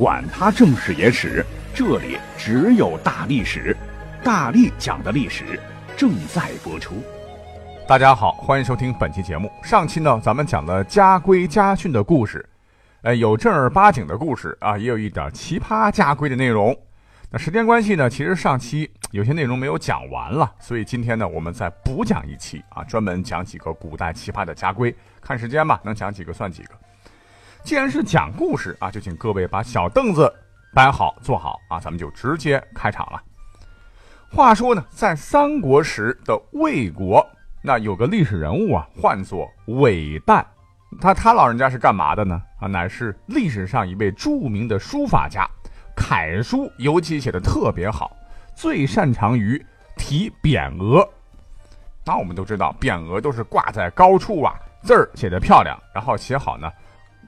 管他正史野史。这里只有大历史，大力讲的历史正在播出。大家好，欢迎收听本期节目。上期呢，咱们讲了家规家训的故事，呃，有正儿八经的故事啊，也有一点奇葩家规的内容。那时间关系呢，其实上期有些内容没有讲完了，所以今天呢，我们再补讲一期啊，专门讲几个古代奇葩的家规。看时间吧，能讲几个算几个。既然是讲故事啊，就请各位把小凳子。摆好，坐好啊！咱们就直接开场了。话说呢，在三国时的魏国，那有个历史人物啊，唤作韦诞。他他老人家是干嘛的呢？啊，乃是历史上一位著名的书法家，楷书尤其写的特别好，最擅长于题匾额。那我们都知道，匾额都是挂在高处啊，字儿写的漂亮，然后写好呢，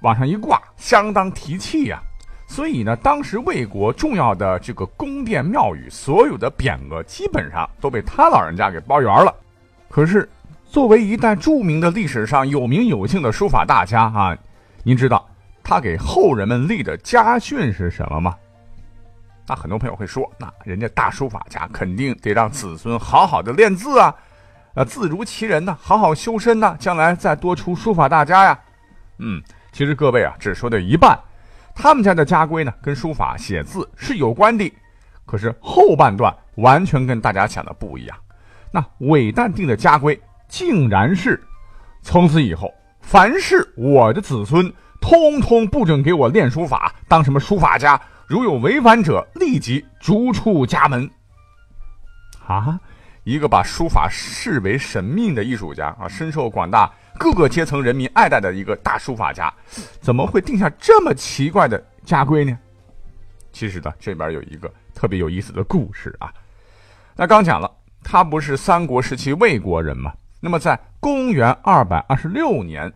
往上一挂，相当提气呀。所以呢，当时魏国重要的这个宫殿庙宇，所有的匾额基本上都被他老人家给包圆了。可是，作为一代著名的历史上有名有姓的书法大家啊，您知道他给后人们立的家训是什么吗？那很多朋友会说，那人家大书法家肯定得让子孙好好的练字啊，啊，字如其人呢，好好修身呢，将来再多出书法大家呀。嗯，其实各位啊，只说的一半。他们家的家规呢，跟书法写字是有关的，可是后半段完全跟大家想的不一样。那韦诞定的家规竟然是：从此以后，凡是我的子孙，通通不准给我练书法，当什么书法家，如有违反者，立即逐出家门。啊，一个把书法视为神命的艺术家啊，深受广大。各个阶层人民爱戴的一个大书法家，怎么会定下这么奇怪的家规呢？其实呢，这边有一个特别有意思的故事啊。那刚讲了，他不是三国时期魏国人吗？那么在公元二百二十六年，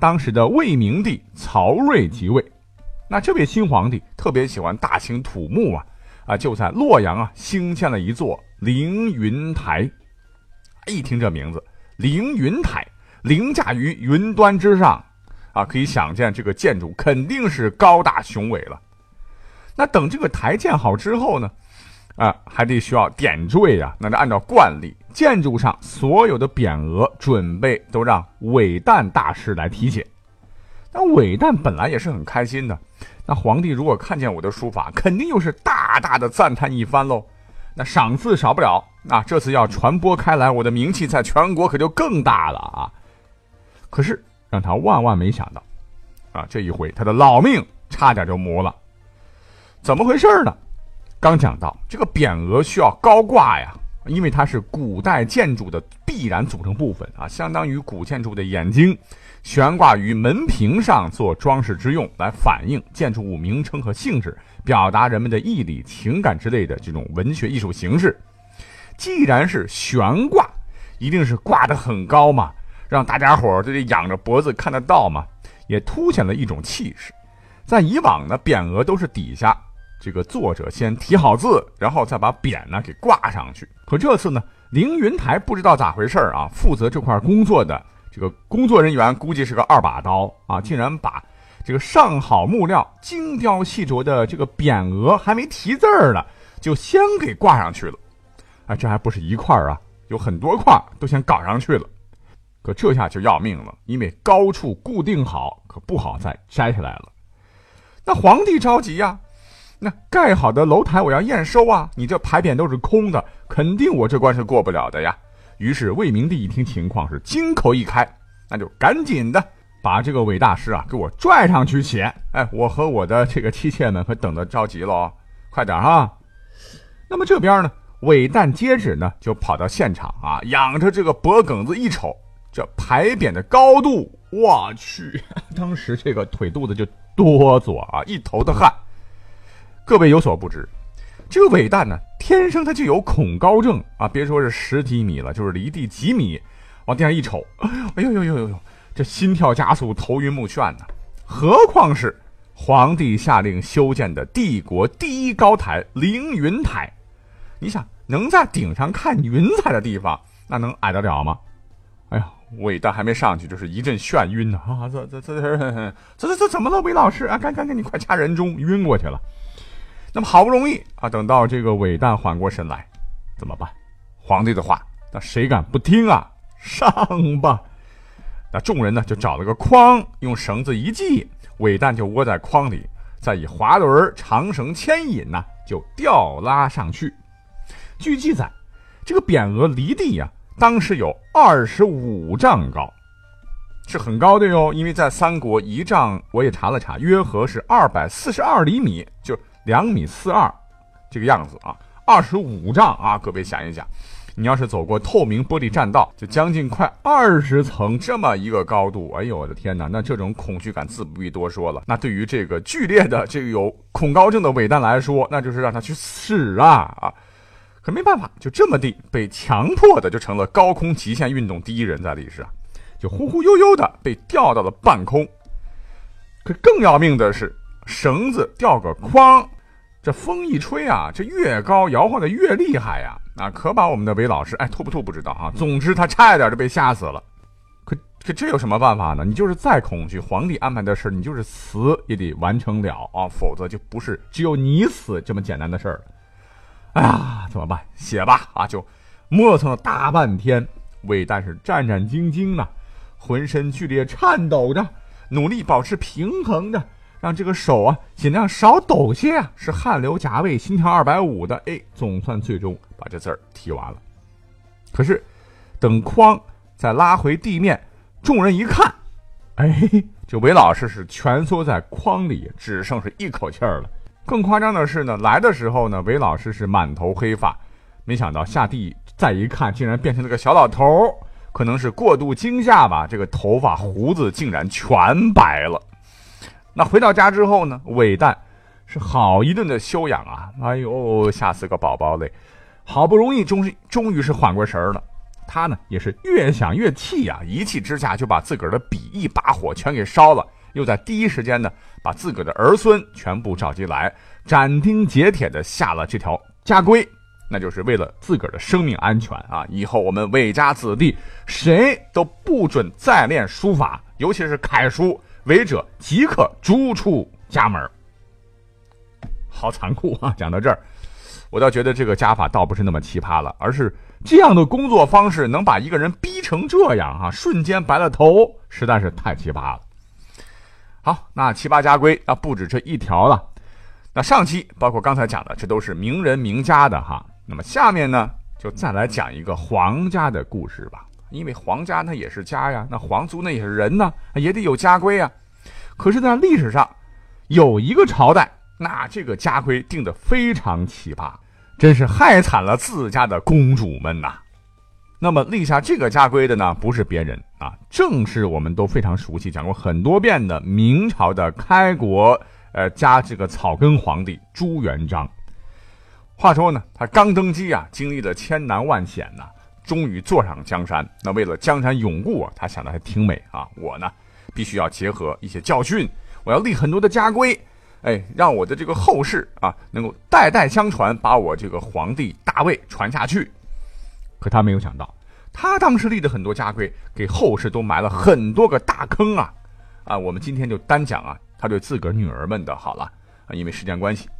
当时的魏明帝曹睿即位，那这位新皇帝特别喜欢大兴土木啊，啊，就在洛阳啊兴建了一座凌云台。一听这名字，凌云台。凌驾于云端之上，啊，可以想见这个建筑肯定是高大雄伟了。那等这个台建好之后呢，啊，还得需要点缀呀。那就按照惯例，建筑上所有的匾额准备都让韦诞大师来题写。那韦诞本来也是很开心的。那皇帝如果看见我的书法，肯定又是大大的赞叹一番喽。那赏赐少不了，那这次要传播开来，我的名气在全国可就更大了啊。可是让他万万没想到，啊，这一回他的老命差点就没了。怎么回事呢？刚讲到这个匾额需要高挂呀，因为它是古代建筑的必然组成部分啊，相当于古建筑的眼睛，悬挂于门屏上做装饰之用，来反映建筑物名称和性质，表达人们的义理、情感之类的这种文学艺术形式。既然是悬挂，一定是挂得很高嘛。让大家伙儿都得仰着脖子看得到嘛，也凸显了一种气势。在以往呢，匾额都是底下这个作者先题好字，然后再把匾呢给挂上去。可这次呢，凌云台不知道咋回事啊，负责这块工作的这个工作人员估计是个二把刀啊，竟然把这个上好木料、精雕细琢的这个匾额还没题字儿呢，就先给挂上去了。啊，这还不是一块儿啊，有很多块都先搞上去了。可这下就要命了，因为高处固定好，可不好再摘下来了。那皇帝着急呀，那盖好的楼台我要验收啊，你这牌匾都是空的，肯定我这关是过不了的呀。于是魏明帝一听情况是金口一开，那就赶紧的把这个韦大师啊给我拽上去写。哎，我和我的这个妻妾们可等得着急了，快点哈。那么这边呢，韦诞接旨呢就跑到现场啊，仰着这个脖梗子一瞅。这牌匾的高度，我去！当时这个腿肚子就哆嗦啊，一头的汗。各位有所不知，这个韦诞呢，天生他就有恐高症啊！别说是十几米了，就是离地几米，往地上一瞅，哎呦呦呦呦呦，这心跳加速，头晕目眩呢。何况是皇帝下令修建的帝国第一高台凌云台，你想能在顶上看云彩的地方，那能矮得了吗？哎呀，韦诞还没上去，就是一阵眩晕呢！啊，这这这这这这怎么了，韦老师啊？赶赶赶，你快掐人中，晕过去了。那么好不容易啊，等到这个韦诞缓过神来，怎么办？皇帝的话，那谁敢不听啊？上吧！那众人呢就找了个筐，用绳子一系，韦诞就窝在筐里，再以滑轮、长绳牵引呢，就吊拉上去。据记载，这个匾额离地呀，当时有二十五丈高，是很高的哟。因为在三国一丈，我也查了查，约合是二百四十二厘米，就。两米四二，这个样子啊，二十五丈啊，各位想一想，你要是走过透明玻璃栈道，就将近快二十层这么一个高度，哎呦我的天哪，那这种恐惧感自不必多说了。那对于这个剧烈的这个有恐高症的伟诞来说，那就是让他去死啊啊！可没办法，就这么地被强迫的就成了高空极限运动第一人，在历史上，就忽忽悠悠的被吊到了半空。可更要命的是，绳子吊个筐。这风一吹啊，这越高摇晃的越厉害呀！啊，可把我们的韦老师哎吐不吐不知道哈。总之他差一点就被吓死了。可可这有什么办法呢？你就是再恐惧，皇帝安排的事你就是死也得完成了啊，否则就不是只有你死这么简单的事儿。哎呀，怎么办？写吧啊！就磨蹭了大半天，韦诞是战战兢兢的，浑身剧烈颤抖着，努力保持平衡着。让这个手啊尽量少抖些啊，是汗流浃背、心跳二百五的。哎，总算最终把这字儿提完了。可是，等筐再拉回地面，众人一看，哎，这韦老师是蜷缩在筐里，只剩是一口气儿了。更夸张的是呢，来的时候呢，韦老师是满头黑发，没想到下地再一看，竟然变成了个小老头儿。可能是过度惊吓吧，这个头发胡子竟然全白了。那回到家之后呢？韦诞是好一顿的修养啊！哎呦，吓死个宝宝嘞！好不容易，终于终于是缓过神儿了。他呢也是越想越气呀，一气之下就把自个儿的笔一把火全给烧了，又在第一时间呢把自个儿的儿孙全部召集来，斩钉截铁的下了这条家规，那就是为了自个儿的生命安全啊！以后我们韦家子弟谁都不准再练书法，尤其是楷书。违者即刻逐出家门好残酷啊！讲到这儿，我倒觉得这个家法倒不是那么奇葩了，而是这样的工作方式能把一个人逼成这样啊，瞬间白了头，实在是太奇葩了。好，那七八家规啊，不止这一条了。那上期包括刚才讲的，这都是名人名家的哈。那么下面呢，就再来讲一个皇家的故事吧。因为皇家那也是家呀，那皇族那也是人呢，也得有家规啊。可是，在历史上，有一个朝代，那这个家规定的非常奇葩，真是害惨了自家的公主们呐。那么立下这个家规的呢，不是别人啊，正是我们都非常熟悉、讲过很多遍的明朝的开国呃家这个草根皇帝朱元璋。话说呢，他刚登基啊，经历了千难万险呐。终于坐上江山，那为了江山永固啊，他想的还挺美啊。我呢，必须要结合一些教训，我要立很多的家规，哎，让我的这个后世啊，能够代代相传，把我这个皇帝大位传下去。可他没有想到，他当时立的很多家规，给后世都埋了很多个大坑啊！啊，我们今天就单讲啊，他对自个儿女儿们的好了啊，因为时间关系。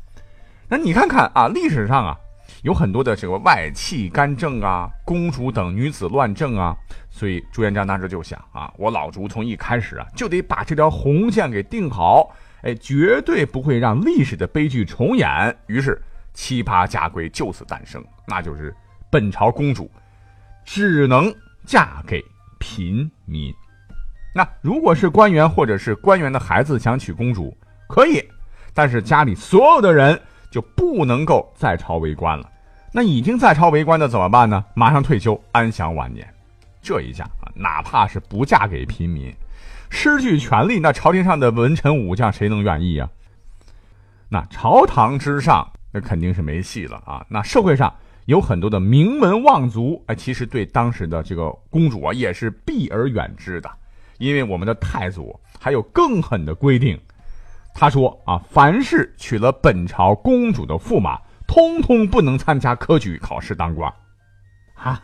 那你看看啊，历史上啊。有很多的这个外戚干政啊，公主等女子乱政啊，所以朱元璋当时就想啊，我老朱从一开始啊就得把这条红线给定好，哎，绝对不会让历史的悲剧重演。于是奇葩家规就此诞生，那就是本朝公主只能嫁给平民。那如果是官员或者是官员的孩子想娶公主，可以，但是家里所有的人就不能够在朝为官了。那已经在朝为官的怎么办呢？马上退休，安享晚年。这一下啊，哪怕是不嫁给平民，失去权力，那朝廷上的文臣武将谁能愿意啊？那朝堂之上那肯定是没戏了啊。那社会上有很多的名门望族，哎，其实对当时的这个公主啊也是避而远之的，因为我们的太祖还有更狠的规定，他说啊，凡是娶了本朝公主的驸马，通通不能参加科举考试当官。啊，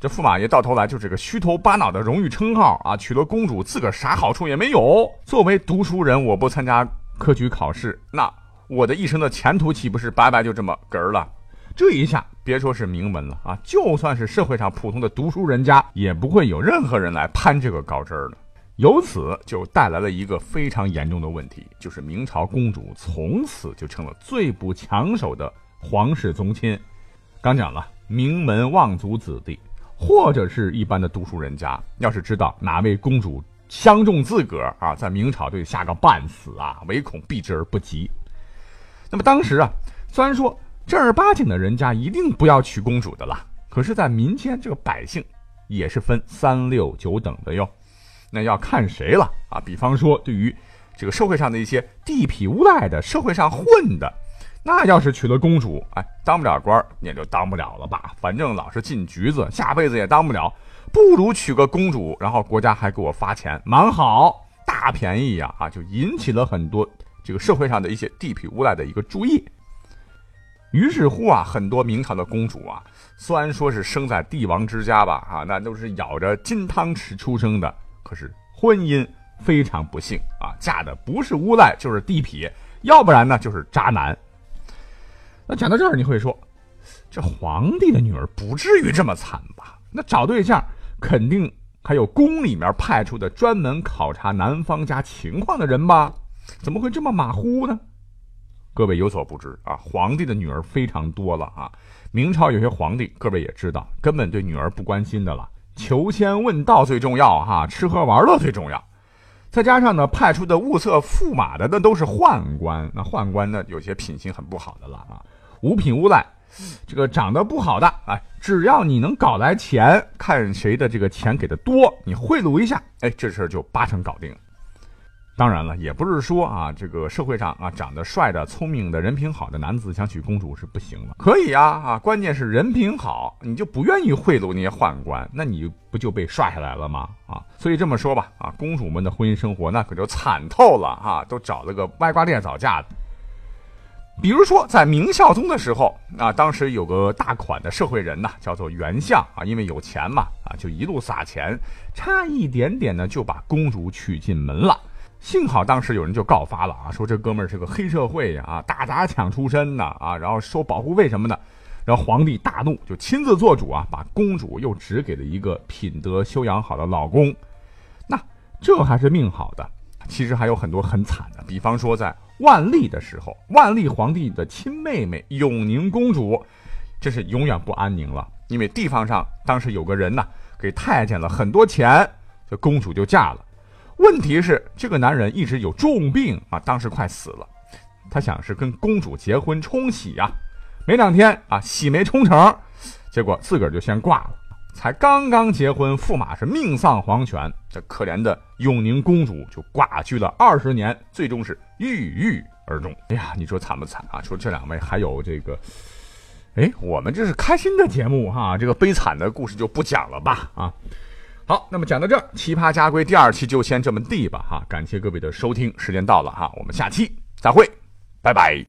这驸马爷到头来就是个虚头巴脑的荣誉称号啊！娶了公主，自个儿啥好处也没有。作为读书人，我不参加科举考试，那我的一生的前途岂不是白白就这么嗝儿了？这一下，别说是名门了啊，就算是社会上普通的读书人家，也不会有任何人来攀这个高枝儿了。由此就带来了一个非常严重的问题，就是明朝公主从此就成了最不抢手的皇室宗亲。刚讲了。名门望族子弟，或者是一般的读书人家，要是知道哪位公主相中自个儿啊，在明朝就吓个半死啊，唯恐避之而不及。那么当时啊，虽然说正儿八经的人家一定不要娶公主的啦，可是，在民间这个百姓也是分三六九等的哟。那要看谁了啊？比方说，对于这个社会上的一些地痞无赖的，社会上混的。那要是娶了公主，哎，当不了官也就当不了了吧。反正老是进局子，下辈子也当不了，不如娶个公主，然后国家还给我发钱，蛮好，大便宜呀！啊，就引起了很多这个社会上的一些地痞无赖的一个注意。于是乎啊，很多明朝的公主啊，虽然说是生在帝王之家吧，啊，那都是咬着金汤匙出生的，可是婚姻非常不幸啊，嫁的不是无赖就是地痞，要不然呢就是渣男。那讲到这儿，你会说，这皇帝的女儿不至于这么惨吧？那找对象肯定还有宫里面派出的专门考察男方家情况的人吧？怎么会这么马虎呢？各位有所不知啊，皇帝的女儿非常多了啊。明朝有些皇帝，各位也知道，根本对女儿不关心的了，求仙问道最重要哈，吃喝玩乐最重要。再加上呢，派出的物色驸马的那都是宦官，那宦官呢有些品行很不好的了啊。五品无赖，这个长得不好的，哎，只要你能搞来钱，看谁的这个钱给的多，你贿赂一下，哎，这事儿就八成搞定了。当然了，也不是说啊，这个社会上啊，长得帅的、聪明的、人品好的男子想娶公主是不行的，可以啊，啊，关键是人品好，你就不愿意贿赂那些宦官，那你不就被刷下来了吗？啊，所以这么说吧，啊，公主们的婚姻生活那可就惨透了哈，都找了个歪瓜裂枣嫁的。比如说，在明孝宗的时候啊，当时有个大款的社会人呐，叫做袁相啊，因为有钱嘛啊，就一路撒钱，差一点点呢就把公主娶进门了。幸好当时有人就告发了啊，说这哥们儿是个黑社会呀，打砸抢出身呐啊，然后收保护费什么的。然后皇帝大怒，就亲自做主啊，把公主又指给了一个品德修养好的老公。那这还是命好的，其实还有很多很惨的，比方说在。万历的时候，万历皇帝的亲妹妹永宁公主，这是永远不安宁了。因为地方上当时有个人呢，给太监了很多钱，这公主就嫁了。问题是这个男人一直有重病啊，当时快死了。他想是跟公主结婚冲喜呀，没两天啊，喜没冲成，结果自个儿就先挂了。才刚刚结婚，驸马是命丧黄泉，这可怜的永宁公主就寡居了二十年，最终是郁郁而终。哎呀，你说惨不惨啊？除了这两位，还有这个，哎，我们这是开心的节目哈，这个悲惨的故事就不讲了吧啊。好，那么讲到这儿，奇葩家规第二期就先这么地吧哈。感谢各位的收听，时间到了哈，我们下期再会，拜拜。